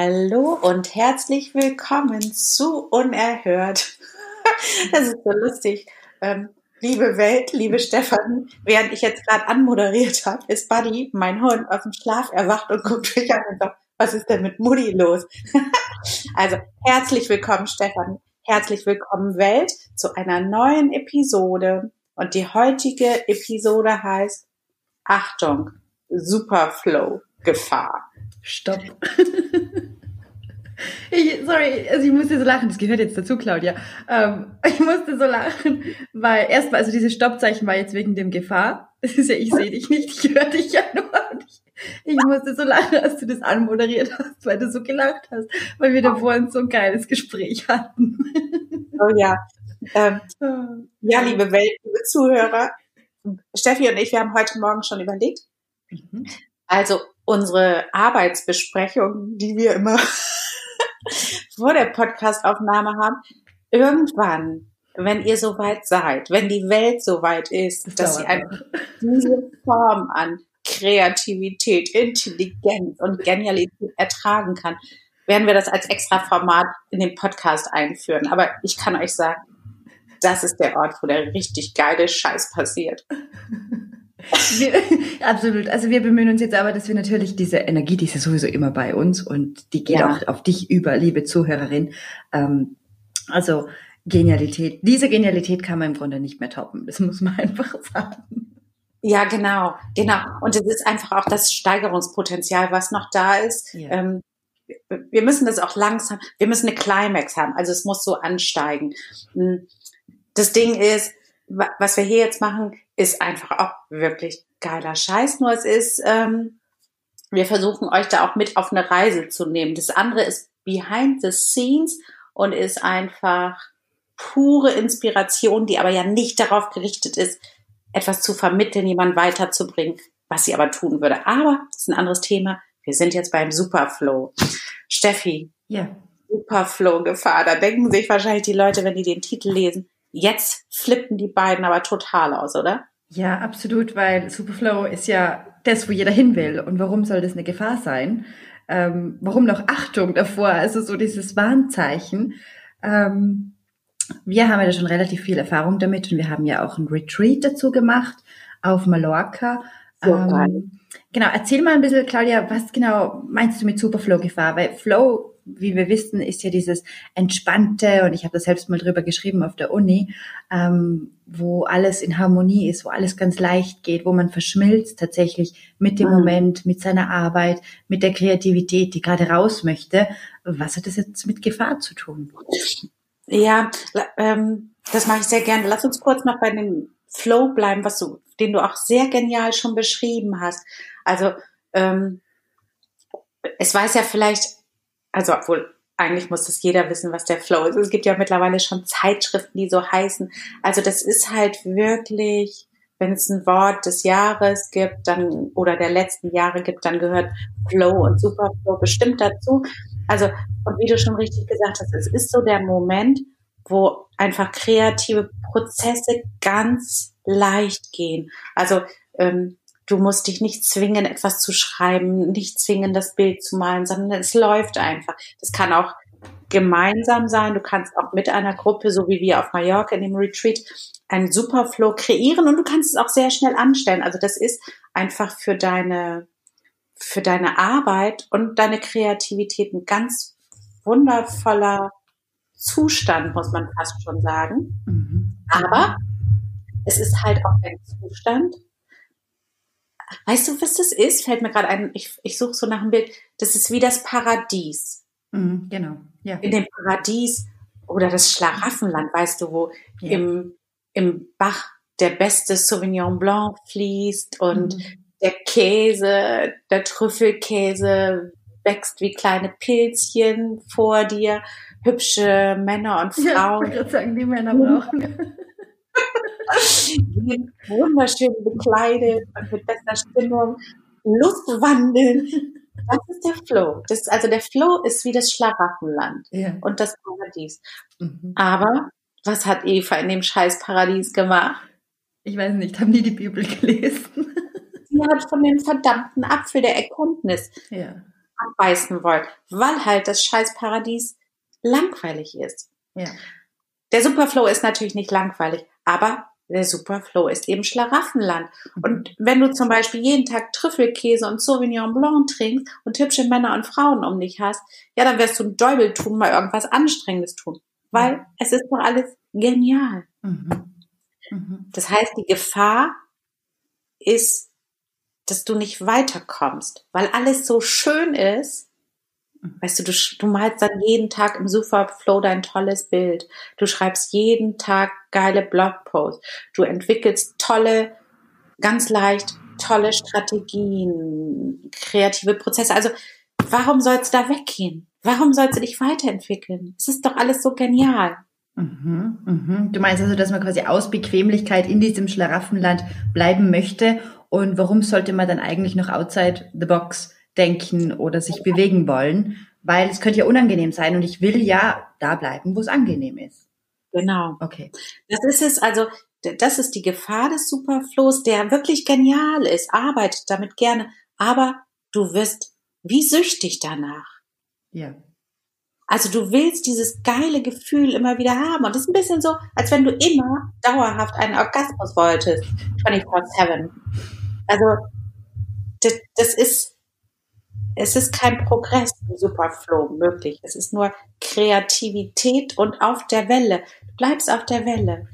Hallo und herzlich willkommen zu Unerhört. Das ist so lustig. Ähm, liebe Welt, liebe Stefan, während ich jetzt gerade anmoderiert habe, ist Buddy, mein Hund, aus dem Schlaf erwacht und guckt mich an und sagt, was ist denn mit Mutti los? also herzlich willkommen, Stefan. Herzlich willkommen, Welt, zu einer neuen Episode. Und die heutige Episode heißt Achtung, Superflow Gefahr. Stopp. Ich, sorry, also ich musste so lachen, das gehört jetzt dazu, Claudia. Ähm, ich musste so lachen, weil erstmal, also dieses Stoppzeichen war jetzt wegen dem Gefahr. Das ist ja, ich sehe dich nicht, ich höre dich ja nur. Ich, ich musste so lachen, als du das anmoderiert hast, weil du so gelacht hast, weil wir da vorhin so ein geiles Gespräch hatten. Oh ja. Ähm, ja, liebe Welt, liebe Zuhörer, Steffi und ich, wir haben heute Morgen schon überlegt. Mhm. Also unsere Arbeitsbesprechung, die wir immer vor der Podcastaufnahme haben, irgendwann, wenn ihr soweit seid, wenn die Welt soweit ist, das dass sie einfach diese Form an Kreativität, Intelligenz und Genialität ertragen kann, werden wir das als extra Format in den Podcast einführen. Aber ich kann euch sagen, das ist der Ort, wo der richtig geile Scheiß passiert. Wir, absolut. Also wir bemühen uns jetzt aber, dass wir natürlich diese Energie, die ist ja sowieso immer bei uns und die geht ja. auch auf dich über, liebe Zuhörerin. Ähm, also Genialität. Diese Genialität kann man im Grunde nicht mehr toppen. Das muss man einfach sagen. Ja, genau, genau. Und es ist einfach auch das Steigerungspotenzial, was noch da ist. Ja. Ähm, wir müssen das auch langsam, wir müssen eine Climax haben. Also es muss so ansteigen. Hm. Das Ding ist, was wir hier jetzt machen, ist einfach auch wirklich geiler Scheiß. Nur es ist, ähm, wir versuchen euch da auch mit auf eine Reise zu nehmen. Das andere ist behind the scenes und ist einfach pure Inspiration, die aber ja nicht darauf gerichtet ist, etwas zu vermitteln, jemand weiterzubringen, was sie aber tun würde. Aber das ist ein anderes Thema. Wir sind jetzt beim Superflow. Steffi. Ja. Superflow-Gefahr. Da denken sich wahrscheinlich die Leute, wenn die den Titel lesen, Jetzt flippen die beiden aber total aus, oder? Ja, absolut, weil Superflow ist ja das, wo jeder hin will. Und warum soll das eine Gefahr sein? Ähm, warum noch Achtung davor? Also so dieses Warnzeichen. Ähm, wir haben ja schon relativ viel Erfahrung damit und wir haben ja auch ein Retreat dazu gemacht auf Mallorca. So ähm, genau, erzähl mal ein bisschen, Claudia, was genau meinst du mit Superflow-Gefahr? Weil Flow wie wir wissen, ist ja dieses entspannte, und ich habe das selbst mal drüber geschrieben auf der Uni, ähm, wo alles in Harmonie ist, wo alles ganz leicht geht, wo man verschmilzt tatsächlich mit dem mhm. Moment, mit seiner Arbeit, mit der Kreativität, die gerade raus möchte. Was hat das jetzt mit Gefahr zu tun? Ja, ähm, das mache ich sehr gerne. Lass uns kurz noch bei dem Flow bleiben, was du, den du auch sehr genial schon beschrieben hast. Also ähm, es weiß ja vielleicht also obwohl eigentlich muss das jeder wissen, was der Flow ist. Es gibt ja mittlerweile schon Zeitschriften, die so heißen. Also das ist halt wirklich, wenn es ein Wort des Jahres gibt, dann oder der letzten Jahre gibt, dann gehört Flow und Superflow bestimmt dazu. Also und wie du schon richtig gesagt hast, es ist so der Moment, wo einfach kreative Prozesse ganz leicht gehen. Also ähm, Du musst dich nicht zwingen, etwas zu schreiben, nicht zwingen, das Bild zu malen, sondern es läuft einfach. Das kann auch gemeinsam sein. Du kannst auch mit einer Gruppe, so wie wir auf Mallorca in dem Retreat, einen Superflow kreieren und du kannst es auch sehr schnell anstellen. Also das ist einfach für deine, für deine Arbeit und deine Kreativität ein ganz wundervoller Zustand, muss man fast schon sagen. Mhm. Aber es ist halt auch ein Zustand, Weißt du, was das ist? Fällt mir gerade ein, ich, ich suche so nach einem Bild. Das ist wie das Paradies. Mhm, genau, ja. In dem Paradies oder das Schlaraffenland, weißt du, wo ja. im, im Bach der beste Sauvignon Blanc fließt und mhm. der Käse, der Trüffelkäse wächst wie kleine Pilzchen vor dir. hübsche Männer und Ja, ich Frauen, gerade sagen, die Männer brauchen. wunderschön bekleidet und mit bester Stimmung Lust wandeln. Das ist der Flow. Das, also der Flow ist wie das Schlaraffenland Ja. und das Paradies. Mhm. Aber was hat Eva in dem scheiß Paradies gemacht? Ich weiß nicht, haben die die Bibel gelesen? Sie hat von dem verdammten Apfel der Erkenntnis Ja. abbeißen wollen, weil halt das scheiß Paradies langweilig ist. Ja. Der Superflow ist natürlich nicht langweilig, aber der Superflow ist eben Schlaraffenland. Und wenn du zum Beispiel jeden Tag Trüffelkäse und Sauvignon Blanc trinkst und hübsche Männer und Frauen um dich hast, ja, dann wirst du ein Däubel tun, mal irgendwas Anstrengendes tun. Weil es ist doch alles genial. Mhm. Mhm. Das heißt, die Gefahr ist, dass du nicht weiterkommst, weil alles so schön ist. Weißt du, du, du malst dann jeden Tag im Superflow dein tolles Bild. Du schreibst jeden Tag geile Blogposts. Du entwickelst tolle, ganz leicht tolle Strategien, kreative Prozesse. Also, warum sollst du da weggehen? Warum sollst du dich weiterentwickeln? Es ist doch alles so genial. Mhm, mhm. Du meinst also, dass man quasi aus Bequemlichkeit in diesem Schlaraffenland bleiben möchte und warum sollte man dann eigentlich noch outside the box denken oder sich bewegen wollen? Weil es könnte ja unangenehm sein und ich will ja da bleiben, wo es angenehm ist. Genau. Okay. Das ist es, also das ist die Gefahr des Superflows, der wirklich genial ist, arbeitet damit gerne, aber du wirst wie süchtig danach. Ja. Also du willst dieses geile Gefühl immer wieder haben und das ist ein bisschen so, als wenn du immer dauerhaft einen Orgasmus wolltest, 24/7. Also das, das ist es ist kein Progress im Superflow möglich. Es ist nur Kreativität und auf der Welle. Du bleibst auf der Welle.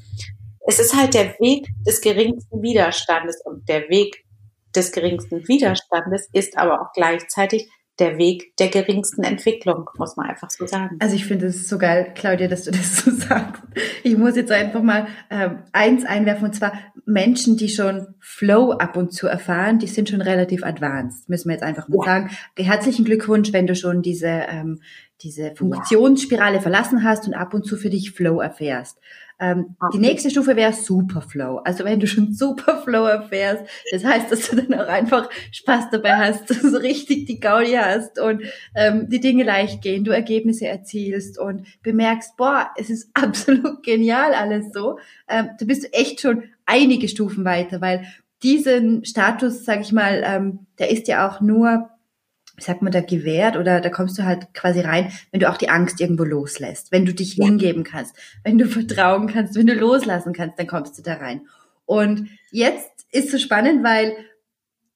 Es ist halt der Weg des geringsten Widerstandes und der Weg des geringsten Widerstandes ist aber auch gleichzeitig der Weg der geringsten Entwicklung, muss man einfach so sagen. Also ich finde es so geil, Claudia, dass du das so sagst. Ich muss jetzt einfach mal ähm, eins einwerfen, und zwar Menschen, die schon Flow ab und zu erfahren, die sind schon relativ advanced, müssen wir jetzt einfach mal Ja. sagen. Herzlichen Glückwunsch, wenn du schon diese, ähm, diese Funktionsspirale verlassen hast und ab und zu für dich Flow erfährst. Ähm, die nächste Stufe wäre Superflow. Also wenn du schon Superflow erfährst, das heißt, dass du dann auch einfach Spaß dabei hast, dass du so richtig die Gaudi hast und ähm, die Dinge leicht gehen, du Ergebnisse erzielst und bemerkst, boah, es ist absolut genial alles so. Ähm, da bist du echt schon einige Stufen weiter, weil diesen Status, sag ich mal, ähm, der ist ja auch nur wie sagt man da, gewährt oder da kommst du halt quasi rein, wenn du auch die Angst irgendwo loslässt, wenn du dich Ja. hingeben kannst, wenn du vertrauen kannst, wenn du loslassen kannst, dann kommst du da rein. Und jetzt ist so spannend, weil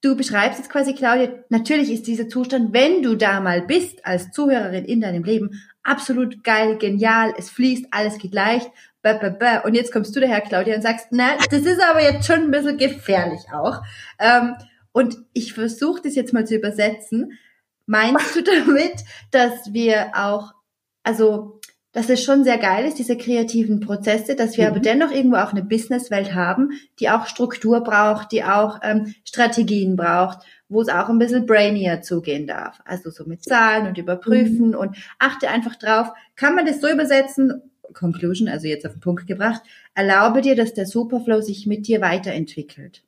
du beschreibst jetzt quasi, Claudia, natürlich ist dieser Zustand, wenn du da mal bist als Zuhörerin in deinem Leben, absolut geil, genial, es fließt, alles geht leicht, und jetzt kommst du daher, Claudia, und sagst, na, das ist aber jetzt schon ein bisschen gefährlich auch. Ähm, und ich versuche das jetzt mal zu übersetzen. Meinst du damit, dass wir auch, also, dass es schon sehr geil ist, diese kreativen Prozesse, dass wir Mhm. aber dennoch irgendwo auch eine Businesswelt haben, die auch Struktur braucht, die auch ähm, Strategien braucht, wo es auch ein bisschen brainier zugehen darf. Also so mit Zahlen und überprüfen und achte einfach drauf. Kann man das so übersetzen? Conclusion, also jetzt auf den Punkt gebracht. Erlaube dir, dass der Superflow sich mit dir weiterentwickelt.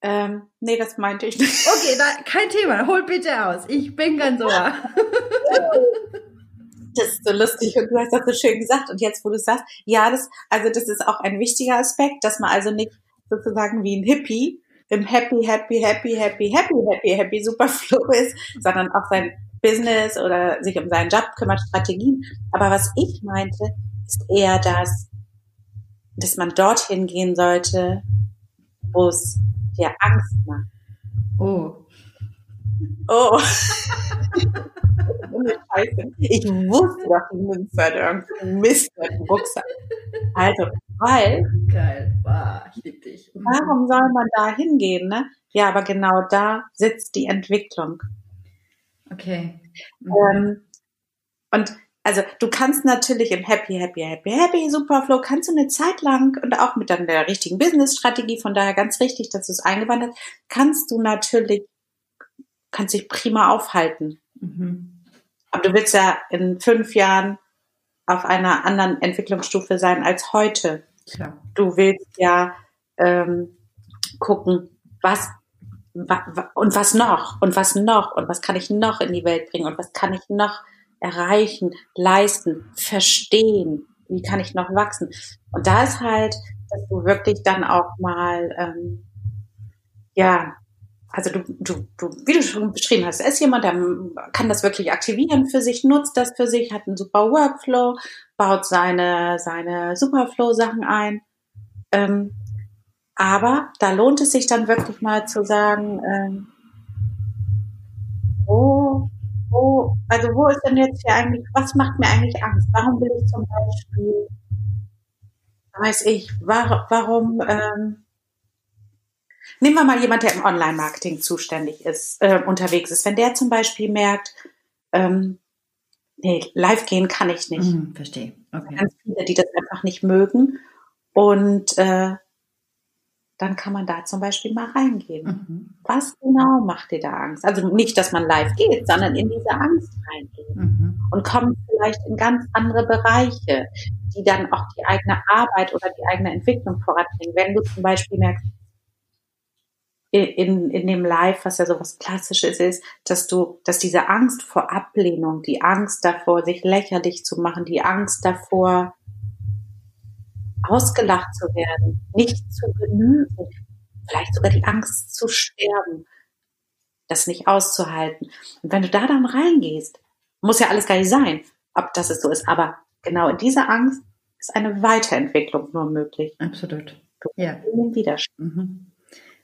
Ähm, nee, das meinte ich nicht. Okay, da, kein Thema. Hol bitte aus. Ich bin ganz ohr. Das ist so lustig und du hast das so schön gesagt. Und jetzt, wo du sagst, ja, das, also das ist auch ein wichtiger Aspekt, dass man also nicht sozusagen wie ein Hippie im Happy, Happy, Happy, Happy, Happy, Happy, Happy Superflow ist, sondern auch sein Business oder sich um seinen Job kümmert, Strategien. Aber was ich meinte, ist eher das, dass man dorthin gehen sollte, wo es dir Angst macht. Oh. Oh. Scheiße. Ich wusste doch, die Münze hat irgendeinen Mist mit dem Rucksack. Also, weil, Geil. Wow, ich liebe dich. warum soll man da hingehen, ne? Ja, aber genau da sitzt die Entwicklung. Okay. Mhm. Ähm, und also du kannst natürlich im Happy, Happy, Happy, Happy Superflow kannst du eine Zeit lang und auch mit dann der richtigen Business-Strategie, von daher ganz richtig, dass du es eingewandert kannst du natürlich, kannst dich prima aufhalten. Mhm. Aber du willst ja in fünf Jahren auf einer anderen Entwicklungsstufe sein als heute. Klar. Du willst ja ähm, gucken, was und was noch und was noch und was kann ich noch in die Welt bringen und was kann ich noch erreichen, leisten, verstehen, wie kann ich noch wachsen. Und da ist halt, dass du wirklich dann auch mal, ähm, ja, also du, du, du, wie du schon beschrieben hast, ist jemand, der kann das wirklich aktivieren für sich, nutzt das für sich, hat einen super Workflow, baut seine, seine Superflow-Sachen ein. Ähm, aber da lohnt es sich dann wirklich mal zu sagen, ähm, wo, wo, also wo ist denn jetzt hier eigentlich, was macht mir eigentlich Angst? Warum will ich zum Beispiel, weiß ich, war, warum, ähm, nehmen wir mal jemand, der im Online-Marketing zuständig ist, äh, unterwegs ist. Wenn der zum Beispiel merkt, ähm, nee, live gehen kann ich nicht. Mhm, verstehe. Okay. Ganz viele, die das einfach nicht mögen. Und äh, dann kann man da zum Beispiel mal reingehen. Mhm. Was genau macht dir da Angst? Also nicht, dass man live geht, sondern in diese Angst reingehen mhm. und kommt vielleicht in ganz andere Bereiche, die dann auch die eigene Arbeit oder die eigene Entwicklung voranbringen. Wenn du zum Beispiel merkst, in, in dem Live, was ja so was Klassisches ist, dass du, dass diese Angst vor Ablehnung, die Angst davor, sich lächerlich zu machen, die Angst davor, ausgelacht zu werden, nicht zu genügen, vielleicht sogar die Angst zu sterben, das nicht auszuhalten. Und wenn du da dann reingehst, muss ja alles gar nicht sein, ob das es so ist, aber genau in dieser Angst ist eine Weiterentwicklung nur möglich. Absolut. Ja. Den Widerstand. Mhm.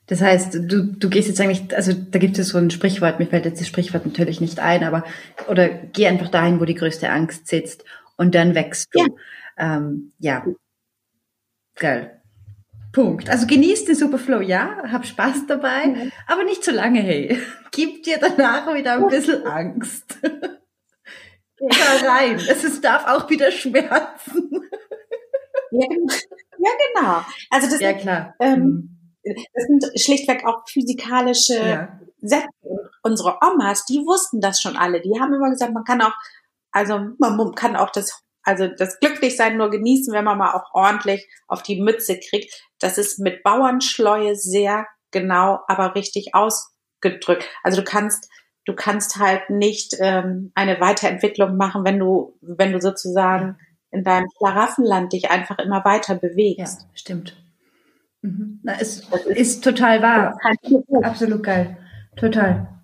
Das heißt, du, du gehst jetzt eigentlich, also da gibt es so ein Sprichwort, mir fällt jetzt das Sprichwort natürlich nicht ein, aber oder geh einfach dahin, wo die größte Angst sitzt und dann wächst du. Ja. Ähm, ja. Geil. Punkt. Also genieß den Superflow, ja, hab Spaß dabei, mhm. aber nicht zu lange, hey. Gib dir danach wieder ein bisschen Angst. Geh rein. Es ist, darf auch wieder schmerzen. Ja, ja genau. Also das ja, klar. Ähm, mhm das sind schlichtweg auch physikalische ja. Sätze. Unsere Omas, die wussten das schon alle. Die haben immer gesagt, man kann auch, also man kann auch das, also das Glücklichsein nur genießen, wenn man mal auch ordentlich auf die Mütze kriegt. Das ist mit Bauernschleue sehr genau, aber richtig ausgedrückt. Also du kannst, du kannst halt nicht ähm, eine Weiterentwicklung machen, wenn du, wenn du sozusagen in deinem Schlaraffenland dich einfach immer weiter bewegst. Ja, stimmt. Mhm. Na, es ist total wahr. Absolut geil. Total.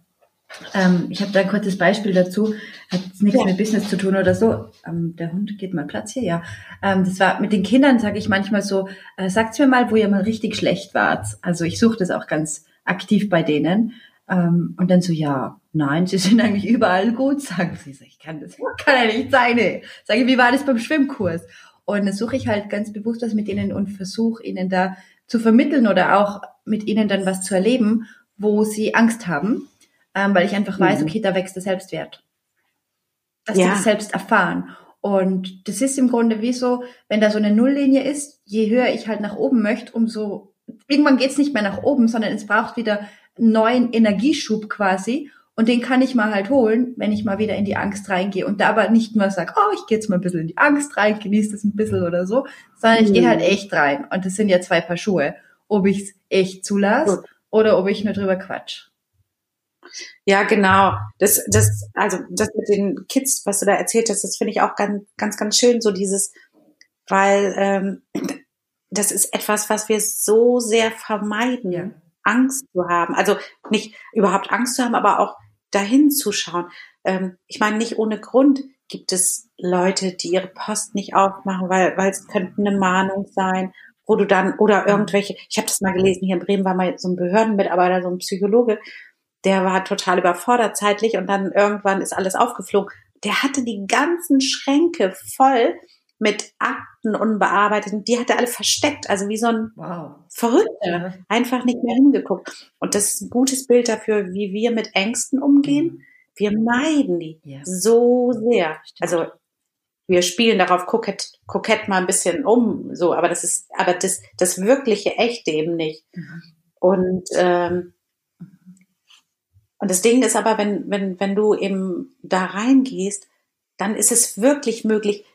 Ähm, ich habe da ein kurzes Beispiel dazu. Hat nichts ja. mit Business zu tun oder so. Ähm, der Hund geht mal Platz hier, ja. Ähm, das war mit den Kindern, sage ich manchmal so, äh, sagt mir mal, wo ihr mal richtig schlecht wart. Also ich suche das auch ganz aktiv bei denen. Ähm, und dann so, ja, nein, sie sind eigentlich überall gut, sagen sie. Ich kann das kann ja nicht sein. Ey. Sage, wie war das beim Schwimmkurs? Und dann suche ich halt ganz bewusst was mit ihnen und versuche ihnen da zu vermitteln oder auch mit ihnen dann was zu erleben, wo sie Angst haben, ähm, weil ich einfach mhm. weiß, okay, da wächst der Selbstwert. Dass ja. sie das selbst erfahren. Und das ist im Grunde wie so, wenn da so eine Nulllinie ist, je höher ich halt nach oben möchte, umso irgendwann geht's nicht mehr nach oben, sondern es braucht wieder einen neuen Energieschub quasi. Und den kann ich mal halt holen, wenn ich mal wieder in die Angst reingehe. Und da aber nicht nur sage, oh, ich gehe jetzt mal ein bisschen in die Angst rein, genieße das ein bisschen oder so, sondern ich gehe halt mhm. echt rein. Und das sind ja zwei Paar Schuhe. Ob ich es echt zulasse oder ob ich nur drüber quatsch. Ja, genau. Das, das, also das mit den Kids, was du da erzählt hast, das finde ich auch ganz, ganz, ganz schön, so dieses, weil ähm, das ist etwas, was wir so sehr vermeiden, ja. Angst zu haben. Also nicht überhaupt Angst zu haben, aber auch dahin zu schauen. Ähm, ich meine, nicht ohne Grund gibt es Leute, die ihre Post nicht aufmachen, weil, weil es könnte eine Mahnung sein, wo du dann, oder irgendwelche, ich habe das mal gelesen, hier in Bremen war mal so ein Behördenmitarbeiter, so ein Psychologe, der war total überfordert zeitlich und dann irgendwann ist alles aufgeflogen. Der hatte die ganzen Schränke voll mit Akten unbearbeiteten, die hat er alle versteckt, also wie so ein wow. Verrückter, einfach nicht mehr hingeguckt. Und das ist ein gutes Bild dafür, wie wir mit Ängsten umgehen. Mhm. Wir meiden die ja. so sehr. Also wir spielen darauf kokett, kokett mal ein bisschen um, so, aber das ist, aber das, das wirkliche Echte eben nicht. Mhm. Und ähm, Und das Ding ist aber, wenn, wenn, wenn du eben da reingehst, dann ist es wirklich möglich,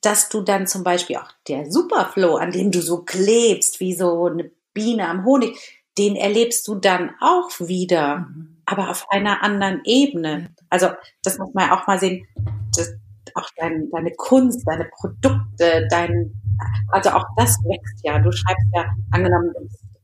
dass du dann zum Beispiel auch der Superflow, an dem du so klebst, wie so eine Biene am Honig, den erlebst du dann auch wieder, mhm. aber auf einer anderen Ebene. Also das muss man auch mal sehen. Das, auch dein, deine Kunst, deine Produkte, dein, also auch das wächst ja. Du schreibst ja, angenommen,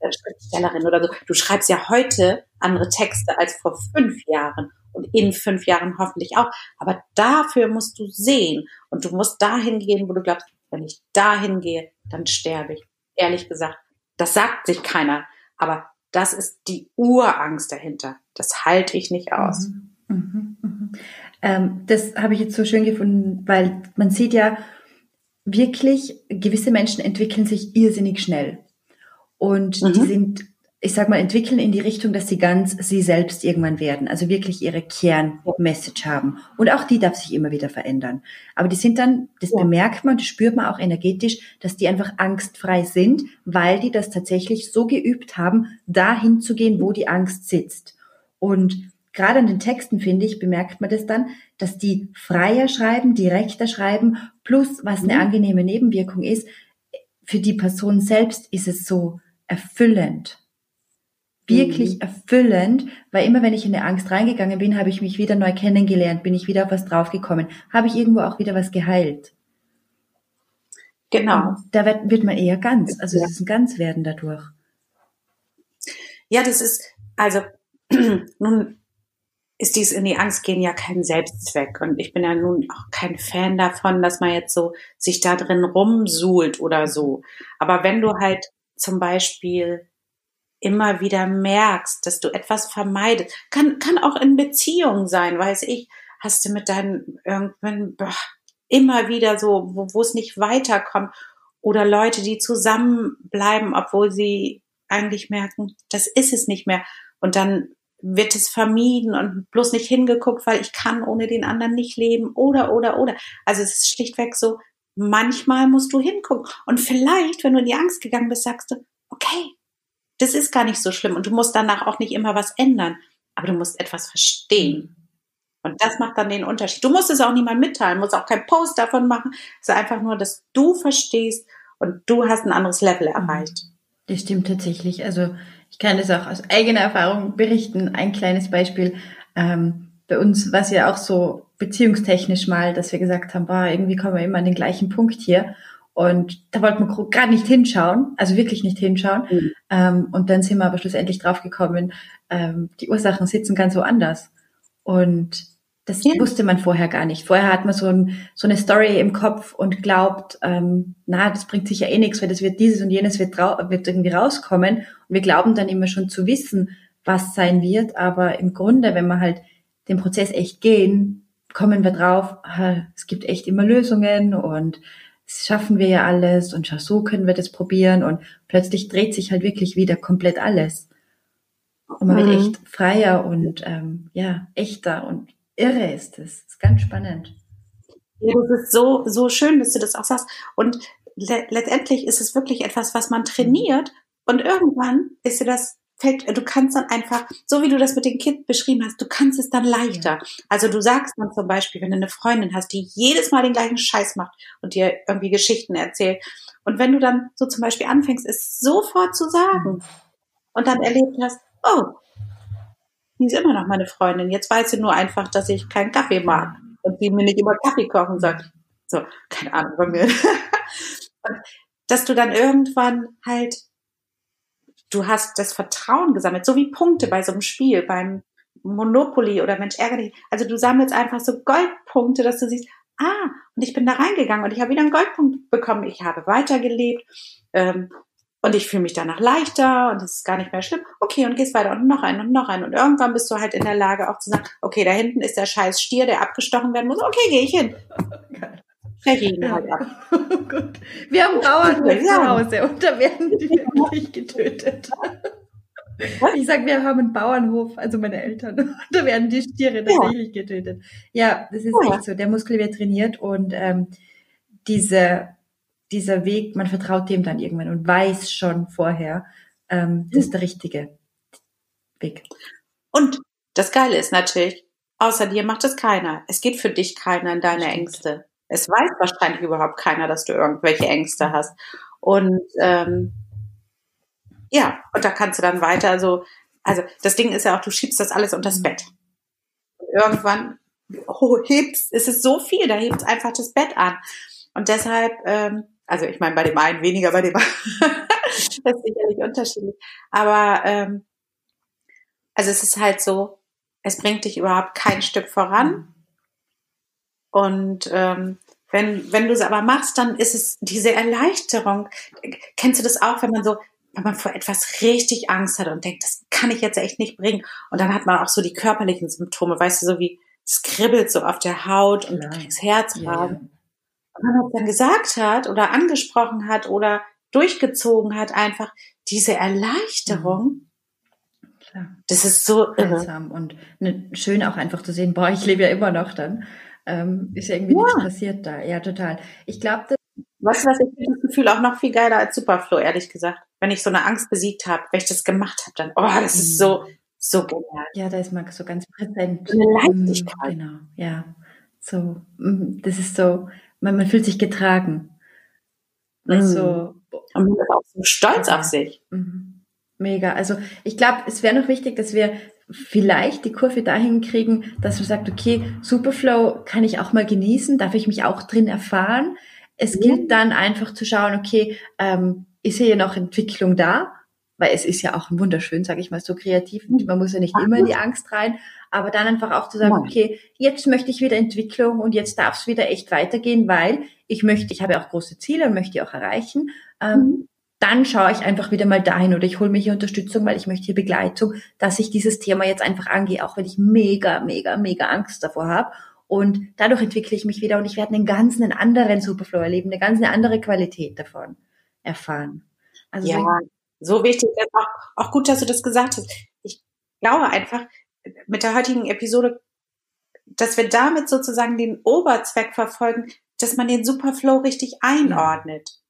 Schriftstellerin oder so, du schreibst ja heute andere Texte als vor fünf Jahren und in fünf Jahren hoffentlich auch. Aber dafür musst du sehen und du musst dahin gehen, wo du glaubst, wenn ich dahin gehe, dann sterbe ich. Ehrlich gesagt, das sagt sich keiner, aber das ist die Urangst dahinter. Das halte ich nicht aus. Mhm, mh, mh. Ähm, das habe ich jetzt so schön gefunden, weil man sieht ja wirklich, gewisse Menschen entwickeln sich irrsinnig schnell. Und mhm. die sind, ich sag mal, entwickeln in die Richtung, dass sie ganz sie selbst irgendwann werden. Also wirklich ihre Kernmessage haben. Und auch die darf sich immer wieder verändern. Aber die sind dann, das ja. bemerkt man, das spürt man auch energetisch, dass die einfach angstfrei sind, weil die das tatsächlich so geübt haben, dahin zu gehen, wo die Angst sitzt. Und gerade an den Texten, finde ich, bemerkt man das dann, dass die freier schreiben, direkter schreiben, plus was eine mhm. angenehme Nebenwirkung ist, für die Person selbst ist es so erfüllend. Wirklich mhm. erfüllend, weil immer wenn ich in eine Angst reingegangen bin, habe ich mich wieder neu kennengelernt, bin ich wieder auf was draufgekommen, habe ich irgendwo auch wieder was geheilt. Genau. Und da wird, wird man eher ganz, also es ist ein Ganzwerden dadurch. Ja, das ist, also nun ist dies in die Angst gehen ja kein Selbstzweck. Und ich bin ja nun auch kein Fan davon, dass man jetzt so sich da drin rumsuhlt oder so. Aber wenn du halt zum Beispiel immer wieder merkst, dass du etwas vermeidest, kann, kann auch in Beziehungen sein, weiß ich, hast du mit deinen irgendwann immer wieder so, wo, wo es nicht weiterkommt, oder Leute, die zusammenbleiben, obwohl sie eigentlich merken, das ist es nicht mehr. Und dann wird es vermieden und bloß nicht hingeguckt, weil ich kann ohne den anderen nicht leben oder, oder, oder. Also es ist schlichtweg so, manchmal musst du hingucken. Und vielleicht, wenn du in die Angst gegangen bist, sagst du, okay, das ist gar nicht so schlimm und du musst danach auch nicht immer was ändern, aber du musst etwas verstehen. Und das macht dann den Unterschied. Du musst es auch niemand mitteilen, musst auch kein Post davon machen. Es ist einfach nur, dass du verstehst und du hast ein anderes Level erreicht. Das stimmt tatsächlich. Also ich kann das auch aus eigener Erfahrung berichten. Ein kleines Beispiel. Ähm, bei uns war es ja auch so beziehungstechnisch mal, dass wir gesagt haben, boah, irgendwie kommen wir immer an den gleichen Punkt hier. Und da wollten wir gerade nicht hinschauen, also wirklich nicht hinschauen. Mhm. Ähm, und dann sind wir aber schlussendlich draufgekommen, ähm, die Ursachen sitzen ganz woanders. Und das ja. wusste man vorher gar nicht. Vorher hat man so, ein, so eine Story im Kopf und glaubt, ähm, na, das bringt sich ja eh nichts, weil das wird dieses und jenes wird, wird irgendwie rauskommen. Und wir glauben dann immer schon zu wissen, was sein wird. Aber im Grunde, wenn wir halt den Prozess echt gehen, kommen wir drauf, es gibt echt immer Lösungen und schaffen wir ja alles und so können wir das probieren und plötzlich dreht sich halt wirklich wieder komplett alles. Und man mhm. wird echt freier und ähm, ja, echter und irre ist es. Das ist ganz spannend. Ja, das ist so, so schön, dass du das auch sagst. Und le letztendlich ist es wirklich etwas, was man trainiert. Und irgendwann ist dir das fällt, du kannst dann einfach, so wie du das mit dem Kind beschrieben hast, du kannst es dann leichter. Also du sagst dann zum Beispiel, wenn du eine Freundin hast, die jedes Mal den gleichen Scheiß macht und dir irgendwie Geschichten erzählt. Und wenn du dann so zum Beispiel anfängst, es sofort zu sagen und dann erlebt hast, oh, die ist immer noch meine Freundin. Jetzt weiß sie nur einfach, dass ich keinen Kaffee mag und sie mir nicht immer Kaffee kochen sagt. So, keine Ahnung bei mir. dass du dann irgendwann halt, du hast das Vertrauen gesammelt, so wie Punkte bei so einem Spiel, beim Monopoly oder Mensch ärger dich. Also du sammelst einfach so Goldpunkte, dass du siehst, ah, und ich bin da reingegangen und ich habe wieder einen Goldpunkt bekommen. Ich habe weitergelebt. Ähm, und ich fühle mich danach leichter und es ist gar nicht mehr schlimm. Okay, und gehst weiter und noch ein und noch ein. Und irgendwann bist du halt in der Lage auch zu sagen, okay, da hinten ist der scheiß Stier, der abgestochen werden muss. Okay, gehe ich hin. Steche ihn halt ab. Gut. Wir haben Bauernhof ja. zu Hause und da werden die wirklich getötet. Ich sag, wir haben einen Bauernhof, also meine Eltern, da werden die Stiere tatsächlich ja. getötet. Ja, das ist ja. echt so. Der Muskel wird trainiert und ähm, diese dieser Weg, man vertraut dem dann irgendwann und weiß schon vorher, ähm, das ist der richtige Weg. Und das Geile ist natürlich, außer dir macht es keiner. Es geht für dich keiner in deine. Ängste. Es weiß wahrscheinlich überhaupt keiner, dass du irgendwelche Ängste hast. Und ähm, ja, und da kannst du dann weiter so, also das Ding ist ja auch, du schiebst das alles unters Bett. Und irgendwann oh, hebst, ist so viel, da hebt einfach das Bett an. Und deshalb, ähm, also ich meine, bei dem einen weniger, bei dem anderen, das ist sicherlich unterschiedlich. Aber ähm, also es ist halt so, es bringt dich überhaupt kein Stück voran. Und ähm, wenn, wenn du es aber machst, dann ist es diese Erleichterung. Kennst du das auch, wenn man so, wenn man vor etwas richtig Angst hat und denkt, das kann ich jetzt echt nicht bringen. Und dann hat man auch so die körperlichen Symptome, weißt du, so wie es kribbelt so auf der Haut und Klar. du kriegst Herzrasen. Ja. Wenn man dann gesagt hat oder angesprochen hat oder durchgezogen hat, einfach diese Erleichterung, Klar. das ist so irre. Und ne, schön auch einfach zu sehen, boah, ich lebe ja immer noch dann. Ähm, ist ja irgendwie Ja. nichts passiert da. Ja, total. Ich glaube, du was, ich finde das Gefühl auch noch viel geiler als Superflow, ehrlich gesagt. Wenn ich so eine Angst besiegt habe, wenn ich das gemacht habe, dann, oh, das ist Mhm. so, so genial. ja, da ist man so ganz präsent. So eine Mm, Leichtigkeit. Genau, ja. So, mm, das ist so, man, man fühlt sich getragen. Mhm. So, Und man ist auch so stolz Ja. auf sich. Mhm. Mega. Also ich glaube, es wäre noch wichtig, dass wir vielleicht die Kurve dahin kriegen, dass man sagt, okay, Superflow kann ich auch mal genießen, darf ich mich auch drin erfahren. Es Mhm. gilt dann einfach zu schauen, okay, ähm, ist hier noch Entwicklung da? Weil es ist ja auch wunderschön, sage ich mal, so kreativ. Man muss ja nicht immer in die Angst rein, aber dann einfach auch zu sagen, okay, jetzt möchte ich wieder Entwicklung und jetzt darf es wieder echt weitergehen, weil ich möchte, ich habe ja auch große Ziele und möchte die auch erreichen. Ähm, Mhm. Dann schaue ich einfach wieder mal dahin oder ich hole mir hier Unterstützung, weil ich möchte hier Begleitung, dass ich dieses Thema jetzt einfach angehe, auch wenn ich mega, mega, mega Angst davor habe. Und dadurch entwickle ich mich wieder und ich werde einen ganz einen anderen Superflow erleben, eine ganz eine andere Qualität davon erfahren. Also Ja, so- so wichtig. Auch, auch gut, dass du das gesagt hast. Ich glaube einfach, mit der heutigen Episode, dass wir damit sozusagen den Oberzweck verfolgen, dass man den Superflow richtig einordnet.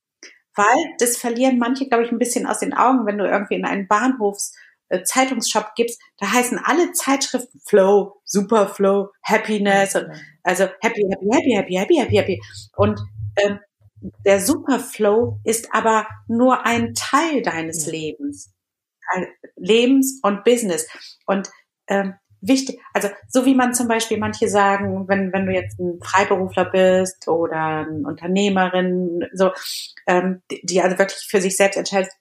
Weil das verlieren manche, glaube ich, ein bisschen aus den Augen, wenn du irgendwie in einen Bahnhofs äh, Zeitungsshop gibst, da heißen alle Zeitschriften Flow, Superflow, Happiness und also happy, happy, happy, happy, happy, happy, happy. Und ähm, der Superflow ist aber nur ein Teil deines. Lebens. Lebens und Business. Und ähm, wichtig, also so wie man zum Beispiel manche sagen, wenn, wenn du jetzt ein Freiberufler bist oder eine Unternehmerin, so, ähm, die, also wirklich für sich selbst entscheidet,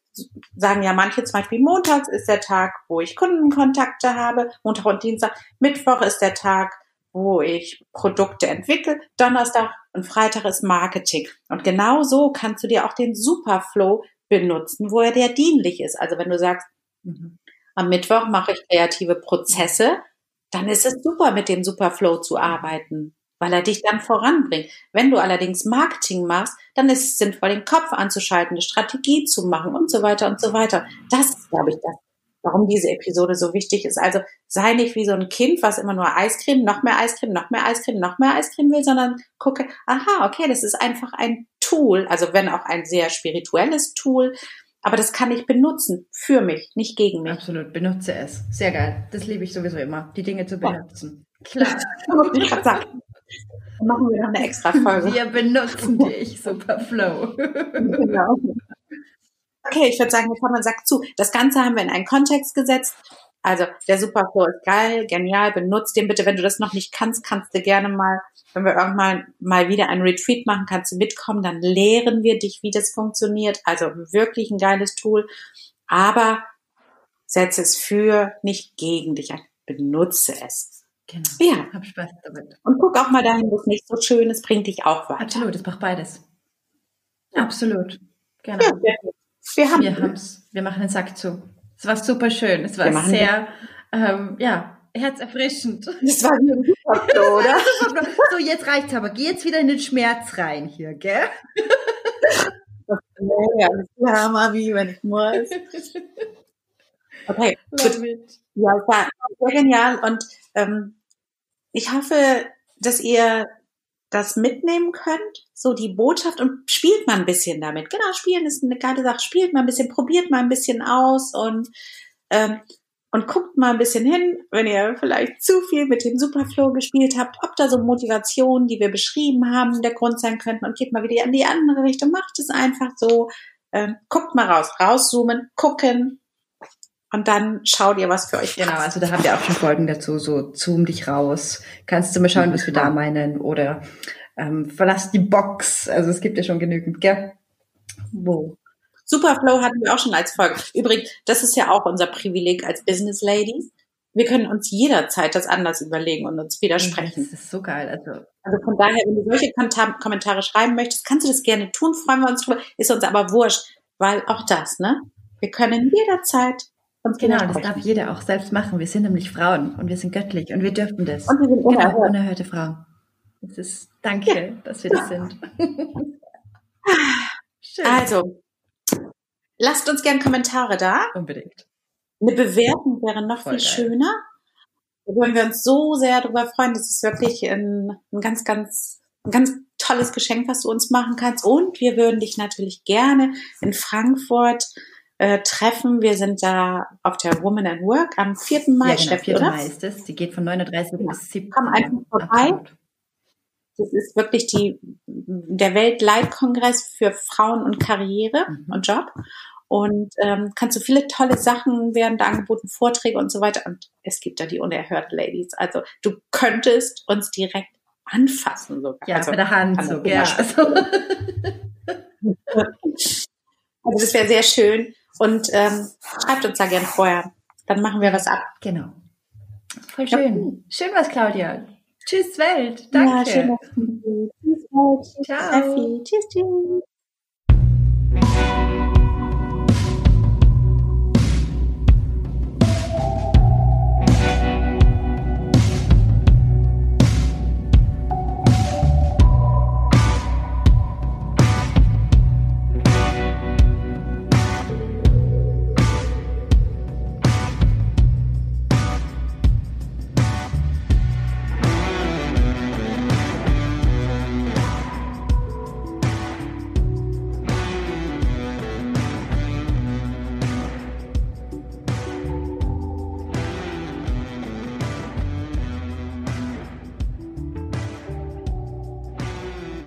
sagen ja manche zum Beispiel, montags ist der Tag, wo ich Kundenkontakte habe, Montag und Dienstag, Mittwoch ist der Tag, wo ich Produkte entwickle, Donnerstag und Freitag ist Marketing. Und genau so kannst du dir auch den Superflow benutzen, wo er dir dienlich ist. Also wenn du sagst, Mhm. Am Mittwoch mache ich kreative Prozesse, dann ist es super, mit dem Superflow zu arbeiten, weil er dich dann voranbringt. Wenn du allerdings Marketing machst, dann ist es sinnvoll, den Kopf anzuschalten, eine Strategie zu machen und so weiter und so weiter. Das ist, glaube ich, das, warum diese Episode so wichtig ist. Also sei nicht wie so ein Kind, was immer nur Eiscreme, noch mehr Eiscreme, noch mehr Eiscreme, noch mehr Eiscreme will, sondern gucke, aha, okay, das ist einfach ein Tool, also wenn auch ein sehr spirituelles Tool, aber das kann ich benutzen für mich, nicht gegen mich. Absolut, benutze es. Sehr geil. Das liebe ich sowieso immer, die Dinge zu Ja. benutzen. Klar. Muss ich sagen. Dann machen wir noch eine extra Folge. Wir benutzen dich, Superflow. Genau. Okay, ich würde sagen, wir kommen einen Sack zu. Das Ganze haben wir in einen Kontext gesetzt. Also der Superflow ist geil, genial, benutzt den bitte. Wenn du das noch nicht kannst, kannst du gerne mal, wenn wir irgendwann mal wieder ein Retreat machen, kannst du mitkommen, dann lehren wir dich, wie das funktioniert. Also wirklich ein geiles Tool. Aber setze es für, nicht gegen dich ein. Benutze es. Genau. Ja. Hab Spaß damit. Und guck auch mal dahin, wo es nicht so schön ist, bringt dich auch weiter. Absolut, es braucht beides. Absolut. Genau. Ja, wir, wir haben Wir haben's. Wir machen den Sack zu. Es war super schön. Es war sehr, ähm, ja, herzerfrischend. Das war wie ein Superflow, oder? so, jetzt reicht's aber. Geh jetzt wieder in den Schmerz rein hier, gell? Ja, ja, Mami, wenn ich muss. Okay, gut. Ja, es war sehr genial und ähm, ich hoffe, dass ihr das mitnehmen könnt, so die Botschaft und spielt mal ein bisschen damit. Genau, spielen ist eine geile Sache. Spielt mal ein bisschen, probiert mal ein bisschen aus und ähm, und guckt mal ein bisschen hin, wenn ihr vielleicht zu viel mit dem Superflow gespielt habt, ob da so Motivationen, die wir beschrieben haben, der Grund sein könnten und geht mal wieder in die andere Richtung. Macht es einfach so. Ähm, guckt mal raus, rauszoomen, gucken und dann schaut ihr, was für euch Genau, also da haben wir auch schon Folgen dazu, so zoom dich raus. Kannst du mal schauen, was wir da meinen oder ähm, verlass die Box. Also es gibt ja schon genügend, gell? Wo? Superflow hatten wir auch schon als Folge. Übrigens, das ist ja auch unser Privileg als Business Ladies. Wir können uns jederzeit das anders überlegen und uns widersprechen. Das ist so geil. Also, also von daher, wenn du solche Kommentare schreiben möchtest, kannst du das gerne tun, freuen wir uns drüber. Ist uns aber wurscht, weil auch das, ne? Wir können jederzeit uns Genau, das darf jeder auch selbst machen. Wir sind nämlich Frauen und wir sind göttlich und wir dürfen das. Und wir sind unerhört. Genau, unerhörte Frauen. Das ist, danke, ja. dass wir das sind. Schön. Also, lasst uns gerne Kommentare da. Unbedingt. Eine Bewertung wäre noch Voll viel geil. schöner. Da würden wir uns so sehr darüber freuen. Das ist wirklich ein, ein ganz, ganz, ein ganz tolles Geschenk, was du uns machen kannst. Und wir würden dich natürlich gerne in Frankfurt äh, treffen. Wir sind da auf der Woman at Work am 4. Mai. Ja, genau, 4. Mai ist es. Die geht von 39 ja. bis 17. Komm einfach vorbei. Absolut. Das ist wirklich die, der Weltleitkongress für Frauen und Karriere mhm. und Job. Und ähm, kannst du viele tolle Sachen werden da angeboten, Vorträge und so weiter. Und es gibt da die unerhörten Ladies. Also du könntest uns direkt anfassen sogar. Ja, also, mit der Hand so, ja. Also. also das wäre sehr schön. Und ähm, schreibt uns da gern vorher. Dann machen wir was ab. Genau. Voll schön. Ja. Schön was, Claudia. Tschüss Welt. Danke. Ja, schön, Tschüss Welt. Tschüss, Ciao. Tschüss, tschüss.